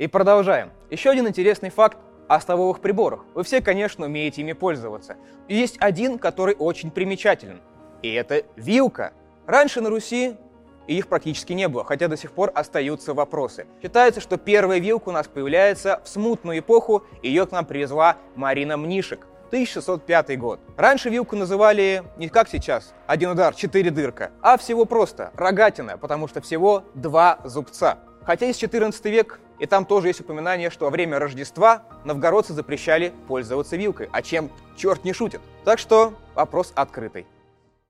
И продолжаем. Еще один интересный факт о столовых приборах. Вы все, конечно, умеете ими пользоваться. И есть один, который очень примечателен. И это вилка. Раньше на Руси их практически не было, хотя до сих пор остаются вопросы. Считается, что первая вилка у нас появляется в смутную эпоху, ее к нам привезла Марина Мнишек. 1605 год. Раньше вилку называли не как сейчас, один удар, четыре дырка, а всего просто рогатина, потому что всего два зубца. Хотя есть 14 век, и там тоже есть упоминание, что во время Рождества новгородцы запрещали пользоваться вилкой, а чем черт не шутит. Так что вопрос открытый.